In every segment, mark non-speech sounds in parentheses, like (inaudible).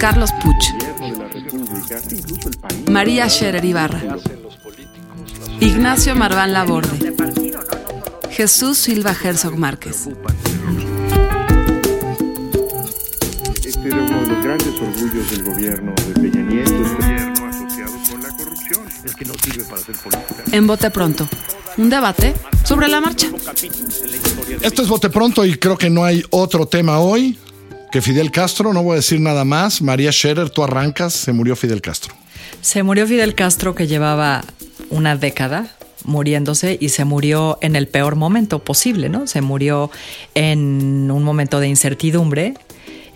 Carlos Puch, María Scherer Ibarra, Ignacio Marván Laborde, Jesús Silva Herzog Márquez. Este era uno de los grandes orgullos del gobierno de Peña Nieto. Gobierno asociado con la corrupción. Es que no sirve para hacer política. En Bote Pronto, un debate sobre la marcha. Esto es Bote Pronto y creo que no hay otro tema hoy que Fidel Castro. No voy a decir nada más. María Scherer, tú arrancas, se murió Fidel Castro. Se murió Fidel Castro que llevaba una década muriéndose y se murió en el peor momento posible, ¿no? Se murió en un momento de incertidumbre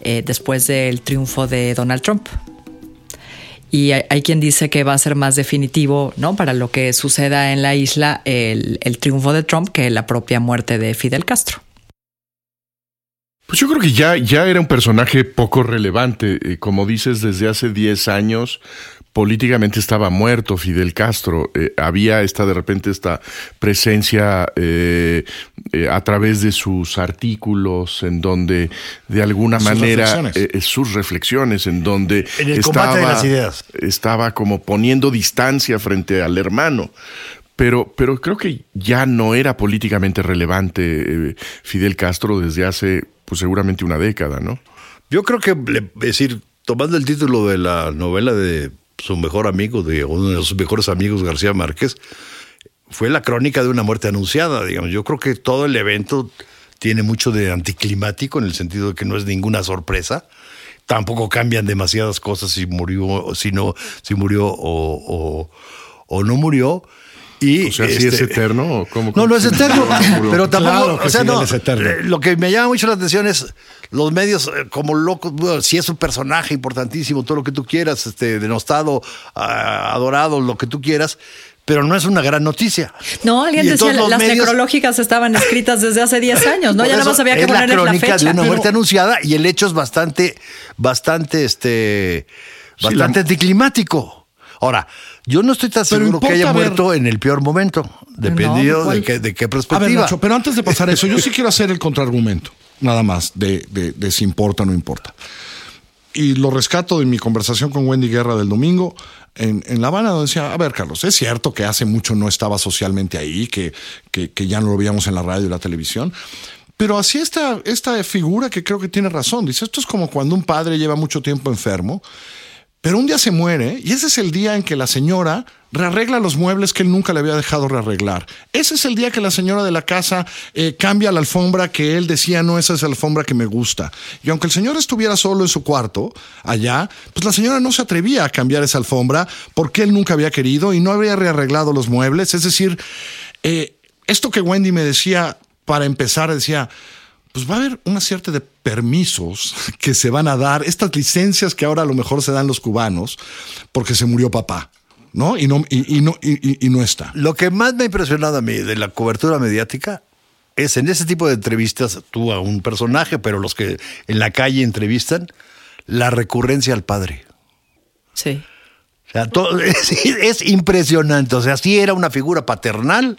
eh, después del triunfo de Donald Trump. Y hay, quien dice que va a ser más definitivo, ¿no? Para lo que suceda en la isla el triunfo de Trump que la propia muerte de Fidel Castro. Pues yo creo que ya, ya era un personaje poco relevante. Eh, como dices, desde hace 10 años políticamente estaba muerto Fidel Castro. Eh, había esta de repente esta presencia eh, eh, a través de sus artículos, en donde de alguna Sus manera reflexiones. sus reflexiones, en donde En el combate de las ideas. estaba como poniendo distancia frente al hermano. Pero, pero creo que ya no era políticamente relevante eh, Fidel Castro desde hace, pues seguramente una década, ¿no? Yo creo que, es decir, tomando el título de la novela de su mejor amigo, de uno de sus mejores amigos, García Márquez, fue la crónica de una muerte anunciada, digamos. Yo creo que todo el evento tiene mucho de anticlimático en el sentido de que no es ninguna sorpresa. Tampoco cambian demasiadas cosas si murió, si no, si murió o no murió. Y, O sea, ¿sí es eterno o cómo- No, no es eterno. (laughs) pero tampoco, Claro que o sea, no. es eterno. eh, Lo que me llama mucho la atención es los medios eh, como locos. bueno, si es un personaje importantísimo, todo lo que tú quieras, este, denostado, ah, adorado, lo que tú quieras, pero no es una gran noticia. No, alguien decía entonces los las medios- necrológicas estaban escritas desde hace 10 (laughs) años, ¿no? Por Ya nada más había que la ponerle la, crónica fecha. de una Pero- muerte anunciada y el hecho es bastante, bastante, este, Sí, bastante la- anticlimático. Ahora, yo no estoy tan Pero seguro que haya ver- muerto en el peor momento, dependiendo de, qué, de qué A ver, perspectiva. Nacho, pero antes de pasar eso, yo sí quiero hacer el contraargumento, nada más, de, de- de si importa o no importa. Y lo rescato de mi conversación con Wendy Guerra del domingo en, en La Habana, donde decía, a ver, Carlos, es cierto que hace mucho no estaba socialmente ahí, que, que, que ya no lo veíamos en la radio y la televisión. Pero así esta, esta figura que creo que tiene razón. Dice, esto es como cuando un padre lleva mucho tiempo enfermo pero un día se muere y ese es el día en que la señora rearregla los muebles que él nunca le había dejado rearreglar. Ese es el día que la señora de la casa eh, cambia la alfombra que él decía, no, esa es la alfombra que me gusta. Y aunque el señor estuviera solo en su cuarto, allá, pues la señora no se atrevía a cambiar esa alfombra porque él nunca había querido y no habría rearreglado los muebles. Es decir, eh, esto que Wendy me decía para empezar, decía, pues va a haber una cierta de permisos (laughs) que se van a dar, estas licencias que ahora a lo mejor se dan los cubanos, porque se murió papá, ¿no? Y no, y, y no, y, y- y no está. Lo que más me ha impresionado a mí de la cobertura mediática es en ese tipo de entrevistas, tú a un personaje, pero los que en la calle entrevistan, la recurrencia al padre. Sí. O sea, todo- (laughs) es, es impresionante. O sea, sí era una figura paternal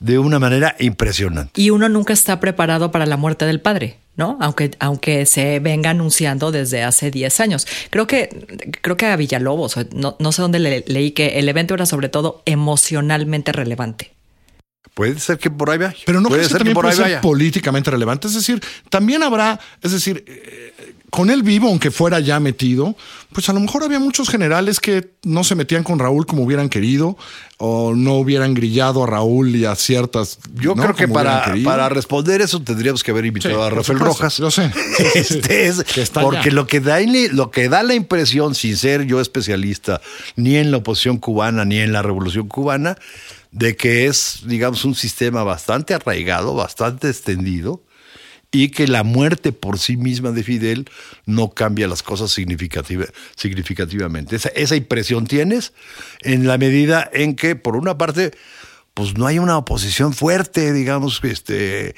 de una manera impresionante. Y uno nunca está preparado para la muerte del padre, ¿no? Aunque, aunque se venga anunciando desde hace 10 años. Creo que, creo que a Villalobos, no, no sé dónde le- leí que el evento era sobre todo emocionalmente relevante. Puede ser que por ahí vaya. Pero no puede que ser que también por puede ahí ser vaya. políticamente relevante. Es decir, también habrá, es decir, eh, con él vivo, aunque fuera ya metido, pues a lo mejor había muchos generales que no se metían con Raúl como hubieran querido, o no hubieran grillado a Raúl y a ciertas. Yo ¿no? creo que para, para responder eso tendríamos que haber invitado Sí, a Rafael supuesto, Rojas. yo sé. (laughs) Este es- (laughs) Que porque allá. lo que, da, lo que da la impresión, sin ser yo especialista, ni en la oposición cubana, ni en la revolución cubana, de que es, digamos, un sistema bastante arraigado, bastante extendido, y que la muerte por sí misma de Fidel no cambia las cosas significativa- significativamente. Esa, esa impresión tienes en la medida en que, por una parte, pues no hay una oposición fuerte, digamos, este,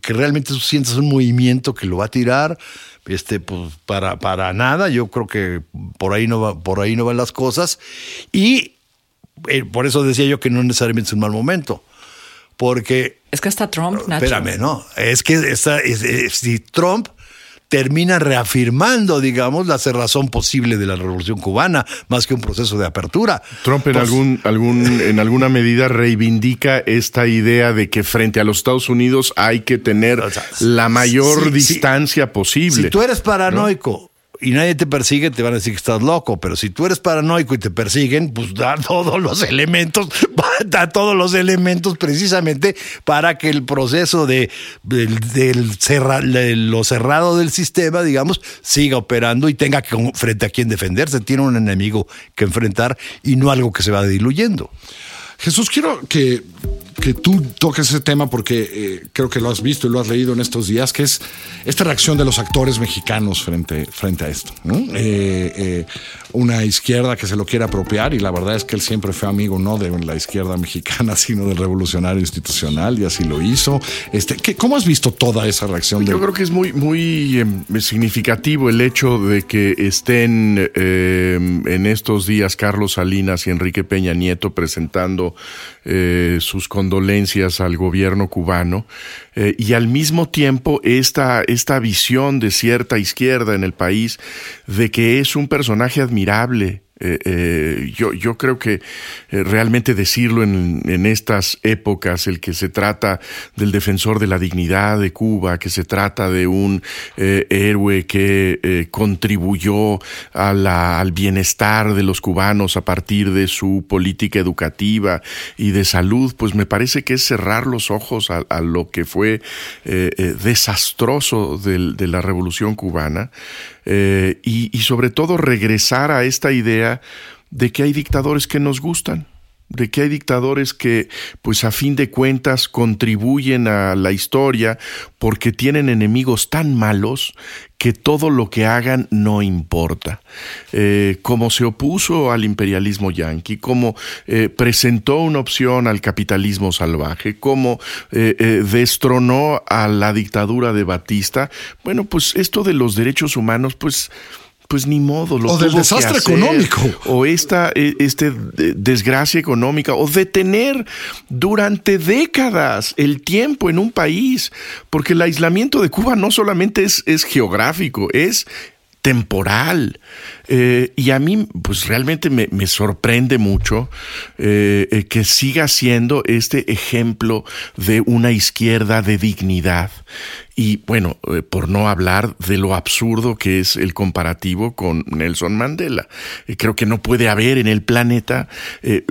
que realmente sientas un movimiento que lo va a tirar, este, pues para, para nada. Yo creo que por ahí no va, por ahí no van las cosas. Y eh, por eso decía yo que no necesariamente es un mal momento. Porque Es que hasta Trump, Nacho. Espérame, no. Es que esta- es- es- si Trump termina reafirmando, digamos, la cerrazón posible de la revolución cubana, más que un proceso de apertura. Trump en, Pues, algún, algún, en alguna medida reivindica esta idea de que frente a los Estados Unidos hay que tener O sea, la mayor sí, sí. distancia posible. Si tú eres paranoico y nadie te persigue, te van a decir que estás loco. Pero si tú eres paranoico y te persiguen, pues da (laughs) todos los elementos, (laughs) da todos los elementos precisamente para que el proceso de, del, lo cerrado del sistema, digamos, siga operando y tenga que, frente a quien defenderse. Tiene un enemigo que enfrentar y no algo que se va diluyendo. Jesús, quiero que, que tú toques ese tema porque eh, creo que lo has visto y lo has leído en estos días, que es esta reacción de los actores mexicanos frente, frente a esto. ¿no? Eh, eh, una izquierda que se lo quiere apropiar y la verdad es que él siempre fue amigo no de la izquierda mexicana, (laughs) sino del revolucionario institucional y así lo hizo. Este, ¿qué, ¿Cómo has visto toda esa reacción? Yo de- creo que es muy, muy em, significativo el hecho de que estén em, en estos días Carlos Salinas y Enrique Peña Nieto presentando eh, sus condolencias al gobierno cubano eh, y al mismo tiempo esta, esta visión de cierta izquierda en el país de que es un personaje admirable. Eh, eh, yo, yo creo que eh, realmente decirlo en, en estas épocas, el que se trata del defensor de la dignidad de Cuba, que se trata de un héroe que contribuyó a la- al bienestar de los cubanos a partir de su política educativa y de salud, pues me parece que es cerrar los ojos a, lo que fue desastroso de la revolución cubana y sobre todo regresar a esta idea de que hay dictadores que nos gustan, de que hay dictadores que, pues a fin de cuentas, contribuyen a la historia porque tienen enemigos tan malos que todo lo que hagan no importa. Eh, como se opuso al imperialismo yanqui, como eh, presentó una opción al capitalismo salvaje, como eh, destronó a la dictadura de Batista, bueno, pues esto de los derechos humanos, pues pues ni modo, lo O del desastre hacer. económico. O esta eh, este, de- desgracia económica, o detener durante décadas el tiempo en un país, porque el aislamiento de Cuba no solamente es, es geográfico, es temporal. Eh, y a mí, pues realmente me, me sorprende mucho eh, eh, que siga siendo este ejemplo de una izquierda de dignidad. Y bueno, por no hablar de lo absurdo que es el comparativo con Nelson Mandela. Creo que no puede haber en el planeta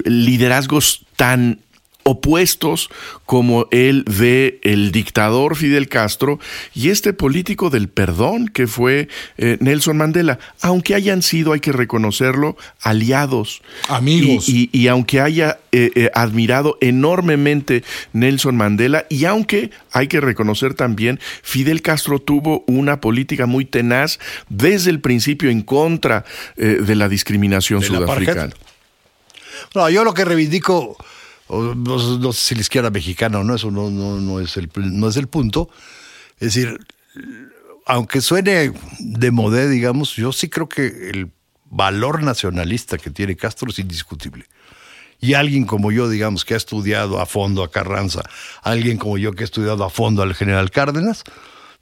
liderazgos tan opuestos como el de el dictador Fidel Castro y este político del perdón que fue eh, Nelson Mandela, aunque hayan sido, hay que reconocerlo, aliados. Amigos. Y, y- y aunque haya eh, eh, admirado enormemente Nelson Mandela y aunque hay que reconocer también, Fidel Castro tuvo una política muy tenaz desde el principio en contra eh, de la discriminación sudafricana. No, yo lo que reivindico, no, no sé si la izquierda mexicana o no, eso no, no, no, es el, no es el punto. Es decir, aunque suene de modé, digamos, yo sí creo que el valor nacionalista que tiene Castro es indiscutible. Y alguien como yo, digamos, que ha estudiado a fondo a Carranza, alguien como yo que ha estudiado a fondo al general Cárdenas,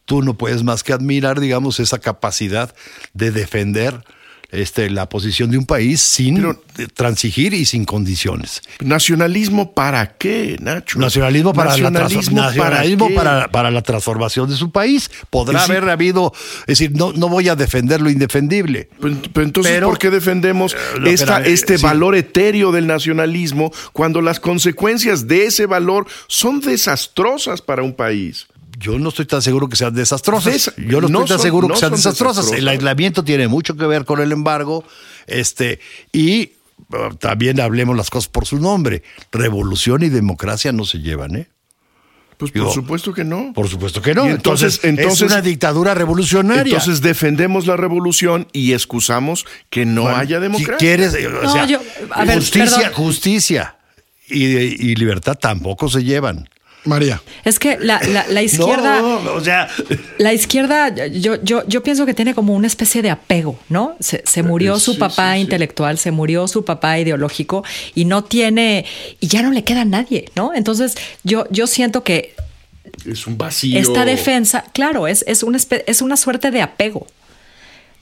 tú no puedes más que admirar, digamos, esa capacidad de defender este, la posición de un país sin Pero- transigir y sin condiciones. ¿Nacionalismo para qué, Nacho? Nacionalismo para la, para, para la transformación de su país. Podrá decir- haber habido, es decir, no, no voy a defender lo indefendible. Pero, pero entonces, Pero- ¿por qué defendemos Eh, esta- era- este sí. valor etéreo del nacionalismo cuando las consecuencias de ese valor son desastrosas para un país? Yo no estoy tan seguro que sean desastrosas. Desa- Yo no, no estoy tan son- seguro no que sean desastrosas. El aislamiento tiene mucho que ver con el embargo. Este, y uh, también hablemos las cosas por su nombre. Revolución y democracia no se llevan, ¿eh? Pues por supuesto que no. Por supuesto que no. Entonces- entonces, entonces- es una dictadura revolucionaria. Entonces defendemos la revolución y excusamos que no Bueno, haya si democracia. quieres, eh, o No, sea, yo- a ver, justicia, perdón. justicia y, y libertad tampoco se llevan. María. Es que la, la- la (laughs) izquierda. No, no, o sea, La izquierda, yo, yo, yo pienso que tiene como una especie de apego, ¿no? Se, se murió su sí, papá sí, sí. intelectual, se murió su papá ideológico y no tiene, y ya no le queda a nadie, ¿no? Entonces, yo, yo siento que es un vacío. Esta defensa, claro, es, es, una, espe- es una suerte de apego,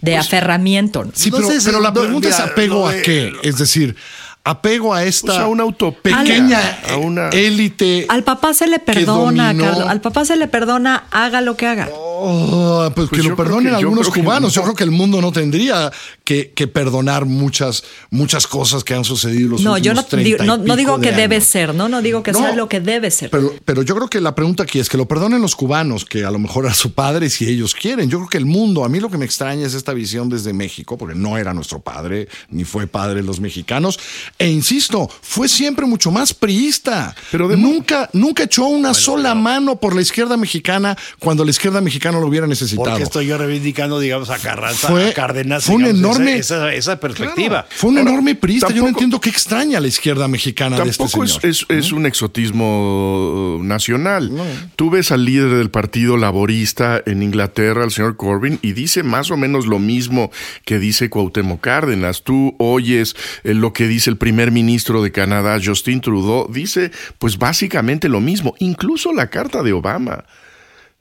de aferramiento. ¿no? Sí, pero, pero la no, pregunta es apego a qué. Es decir, apego a esta Pues a una pequeña a una- élite. Al papá se le perdona, Carlos. Al papá se le perdona, haga lo que haga. Oh, pues, Pues que lo perdonen que- yo algunos que cubanos. Yo creo que el mundo no tendría que, que perdonar muchas, muchas cosas que han sucedido los No, yo no, últimos 30 digo, no, no digo de que debe años. ser, ¿no? No digo que No, sea lo que debe ser. Pero, pero yo creo que la pregunta aquí es que lo perdonen los cubanos, que a lo mejor a su padre si ellos quieren. Yo creo que el mundo, a mí lo que me extraña es esta visión desde México, porque no era nuestro padre, ni fue padre de los mexicanos. E insisto, fue siempre mucho más priista. Pero de- nunca, nunca echó una sola mano por la izquierda mexicana cuando la izquierda mexicana lo hubiera necesitado. Porque estoy yo reivindicando, digamos, a Carranza, Fue- a Cárdenas. fue un digamos, enorme- Esa, esa- esa perspectiva. Claro, fue un Ahora, enorme priista. Yo no entiendo qué extraña la izquierda mexicana de este Tampoco es, señor. es- es un exotismo nacional. Tú ves al líder del partido laborista en Inglaterra, el señor Corbyn, y dice más o menos lo mismo que dice Cuauhtémoc Cárdenas. Tú oyes eh, lo que dice el primer ministro de Canadá, Justin Trudeau, dice pues básicamente lo mismo. Incluso la carta de Obama.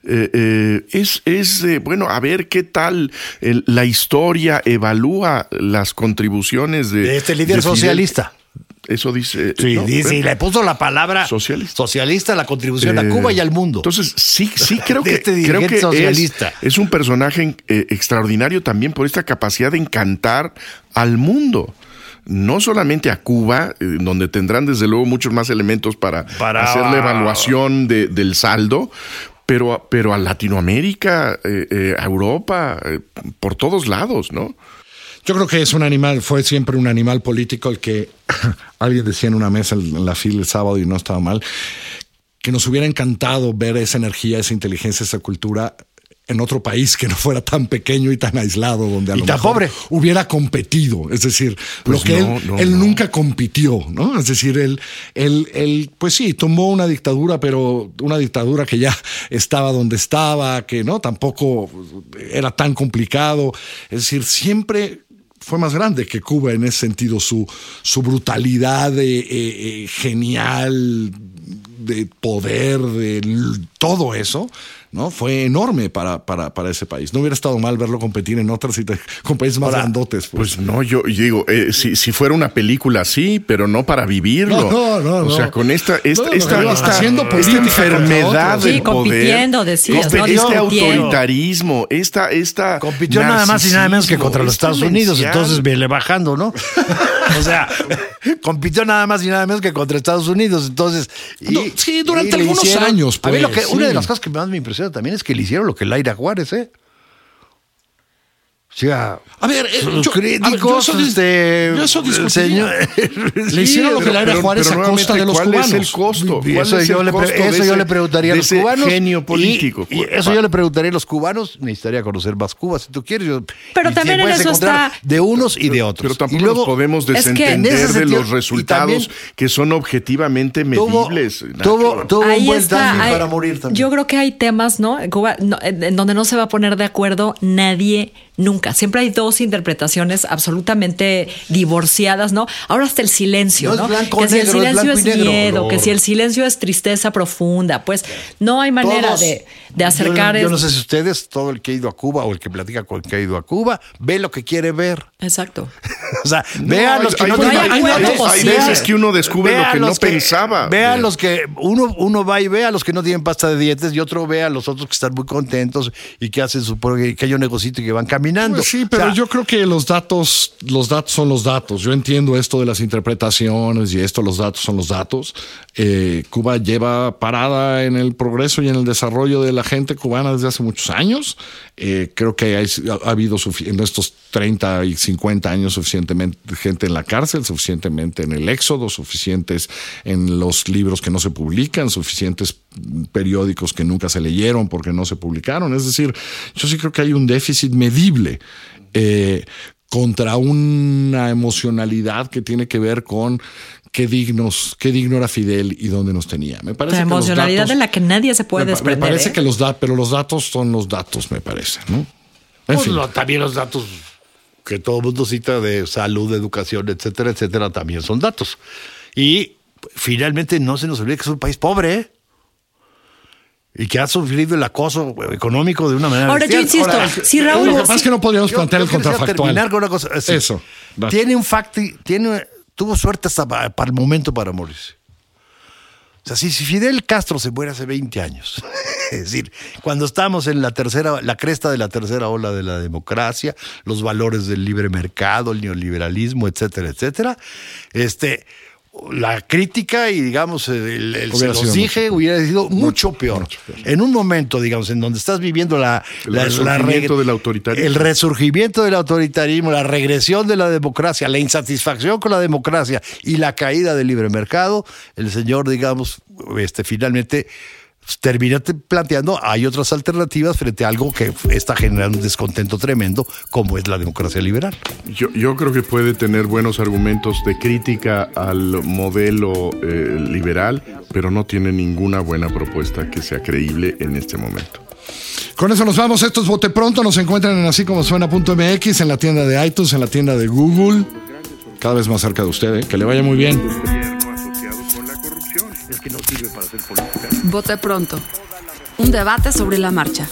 Eh, eh, es, es eh, bueno, a ver qué tal el- la historia evalúa las contribuciones de, De este líder de socialista. Eso dice. Sí, no, dice, y le puso la palabra Socialista. la contribución Eh, a Cuba y al mundo. Entonces, sí, sí creo (laughs) que, este creo que socialista. Es, es un personaje eh, extraordinario también por esta capacidad de encantar al mundo. No solamente a Cuba, eh, donde tendrán desde luego muchos más elementos para, Para- hacer la evaluación de- del saldo, pero, pero a Latinoamérica, eh, eh, a Europa, eh, por todos lados, ¿no? Yo creo que es un animal, fue siempre un animal político el que (laughs) alguien decía en una mesa en la fila el sábado y no estaba mal, que nos hubiera encantado ver esa energía, esa inteligencia, esa cultura en otro país que no fuera tan pequeño y tan aislado, donde a Y lo mejor pobre. hubiera competido. Es decir, Pues lo que no, él, no, él no. nunca compitió, ¿no? Es decir, él, él, él, pues sí, tomó una dictadura, pero una dictadura que ya estaba donde estaba, que no tampoco era tan complicado. Es decir, siempre fue más grande que Cuba en ese sentido, su, su brutalidad eh, eh, genial de poder, de todo eso, ¿no? Fue enorme para, para, para ese país. No hubiera estado mal verlo competir en otras con países más Ahora, grandotes. Pues no, yo yo digo, eh, si, si fuera una película sí, pero no para vivirlo. No, no, no, O sea, con esta, esta, No, esta, no, esta- haciendo esta política enfermedad del Sí, poder, compitiendo, decías, este, ¿no? este autoritarismo, esta, esta Compitió nada más y nada menos que contra los Estados Unidos, entonces viene bajando, ¿no? (laughs) o sea, compitió nada más y nada menos que contra Estados Unidos, entonces... y- No, sí, durante y algunos hicieron- años, A mí lo pues, que, una de las cosas que más me impresiona también es que le hicieron lo que Laira Juárez, ¿eh? O sea, A ver, eh, sus yo- a ver, yo críticos, eso este, yo eso el discutiría. señor- Le (laughs) hicieron lo que pero- Laira pero- Juárez pero a costa de los ¿cuál cubanos. es el costo? ¿Cuál eso es yo, el le, costo de eso yo le preguntaría a los cubanos. genio Y- político. Y, eso yo le preguntaría a los cubanos. Necesitaría conocer más Cuba si tú quieres. Yo- Pero también en puedes eso encontrar está- De unos y de otros. Pero tampoco y luego, nos podemos es que en desentender ese de los resultados también que son objetivamente medibles. tuvo, tuvo un Ahí buen está, timing hay- para morir también. Yo creo que hay temas, ¿no? En Cuba, en donde no se va a poner de acuerdo nadie nunca. Siempre hay dos interpretaciones absolutamente divorciadas, ¿no? Ahora hasta el silencio, No ¿no? es blanco que si el negro, silencio es, miedo, No. que si el silencio es tristeza profunda, pues no hay manera Todos- de, de acercar Yo, yo no sé si ustedes, todo el que ha ido a Cuba o el que platica con el que ha ido a Cuba, ve lo que quiere ver. Exacto. (laughs) O sea, vean hay- los que hay- no hay- tienen- hay veces que uno descubre lo que no pensaba. Vean los que uno, uno va y ve a los que no tienen pasta de dientes y otro ve a los otros que están muy contentos y que hacen su pequeño negocito y que van caminando. Pues sí, pero O sea, yo creo que los datos, los datos son los datos. Yo entiendo esto de las interpretaciones y esto, los datos son los datos. Eh, Cuba lleva parada en el progreso y en el desarrollo de la gente cubana desde hace muchos años. Eh, creo que hay- ha habido sufi- en estos 30 y 50 años suficientemente gente en la cárcel, suficientemente en el éxodo, suficientes en los libros que no se publican, suficientes periódicos que nunca se leyeron porque no se publicaron. Es decir, yo sí creo que hay un déficit medible eh, contra una emocionalidad que tiene que ver con qué dignos, qué digno era Fidel y dónde nos tenía. Me parece La que los emocionalidad datos- de la que nadie se puede me, desprender. Me parece ¿eh? que los datos, pero los datos son los datos, me parece, ¿no? En pues, fin. también los datos que todo el mundo cita de salud, de educación, etcétera, etcétera, también son datos. Y finalmente no se nos olvide que es un país pobre. ¿eh? y que ha sufrido el acoso económico de una manera. Ahora, yo bestial. insisto, si Raúl- Lo que pasa es que no podríamos Yo- plantear yo el contrafactual. terminar con una cosa. así. Eso. Dale. Tiene un facti, tiene, tuvo suerte hasta pa- para, el momento para morirse. O sea, si, si Fidel Castro se muere hace 20 años, (laughs) es decir, cuando estamos en la tercera, la cresta de la tercera ola de la democracia, los valores del libre mercado, el neoliberalismo, etcétera, etcétera, este, la crítica y digamos, el, el- se los dije, hubiera sido mucho peor. mucho peor. En un momento, digamos, en donde estás viviendo la, El la- resurgimiento del autoritarismo. El resurgimiento del autoritarismo, la regresión de la democracia, la insatisfacción con la democracia y la caída del libre mercado, el señor, digamos, este, finalmente termina te- planteando, hay otras alternativas frente a algo que está generando un descontento tremendo, como es la democracia liberal. Yo, yo creo que puede tener buenos argumentos de crítica al modelo eh, liberal, pero no tiene ninguna buena propuesta que sea creíble en este momento. Con eso nos vamos. Esto es Bote Pronto. Nos encuentran en así como suena.mx, en la tienda de iTunes, en la tienda de Google. Cada vez más cerca de usted. ¿eh? Que le vaya muy bien. gobierno asociado con la corrupción. Es que no sirve para hacer política. Bote pronto. Un debate sobre la marcha.